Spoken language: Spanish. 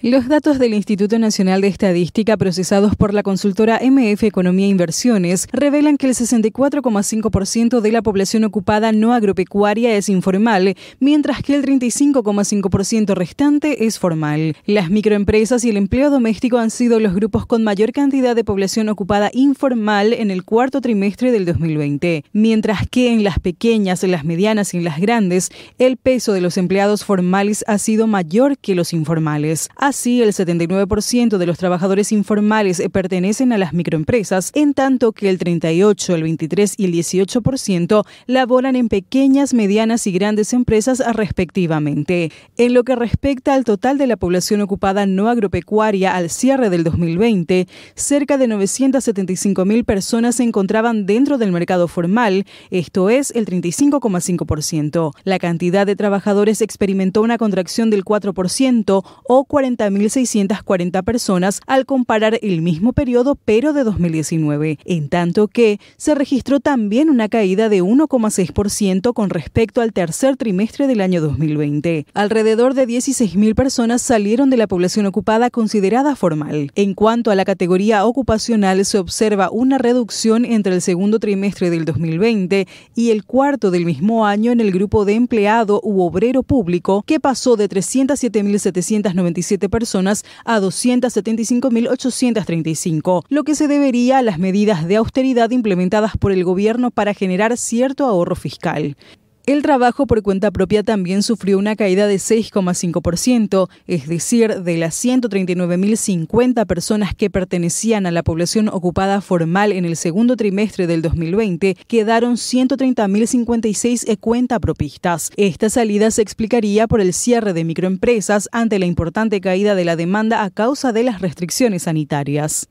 Los datos del Instituto Nacional de Estadística procesados por la consultora MF Economía e Inversiones revelan que el 64,5% de la población ocupada no agropecuaria es informal, mientras que el 35,5% restante es formal. Las microempresas y el empleo doméstico han sido los grupos con mayor cantidad de población ocupada informal en el cuarto trimestre del 2020, mientras que en las pequeñas, las medianas y en las grandes, el peso de los empleados formales ha sido mayor que los informales. Así, el 79% de los trabajadores informales pertenecen a las microempresas, en tanto que el 38, el 23 y el 18% laboran en pequeñas, medianas y grandes empresas respectivamente. En lo que respecta al total de la población ocupada no agropecuaria al cierre del 2020, cerca de 975 mil personas se encontraban dentro del mercado formal, esto es el 35,5%. La cantidad de trabajadores experimentó una contracción del 4% o 40 40.640 personas al comparar el mismo periodo pero de 2019, en tanto que se registró también una caída de 1,6% con respecto al tercer trimestre del año 2020. Alrededor de 16.000 personas salieron de la población ocupada considerada formal. En cuanto a la categoría ocupacional, se observa una reducción entre el segundo trimestre del 2020 y el cuarto del mismo año en el grupo de empleado u obrero público, que pasó de 307.797 personas a 275.835, lo que se debería a las medidas de austeridad implementadas por el gobierno para generar cierto ahorro fiscal. El trabajo por cuenta propia también sufrió una caída de 6,5%, es decir, de las 139.050 personas que pertenecían a la población ocupada formal en el segundo trimestre del 2020, quedaron 130.056 cuenta propistas. Esta salida se explicaría por el cierre de microempresas ante la importante caída de la demanda a causa de las restricciones sanitarias.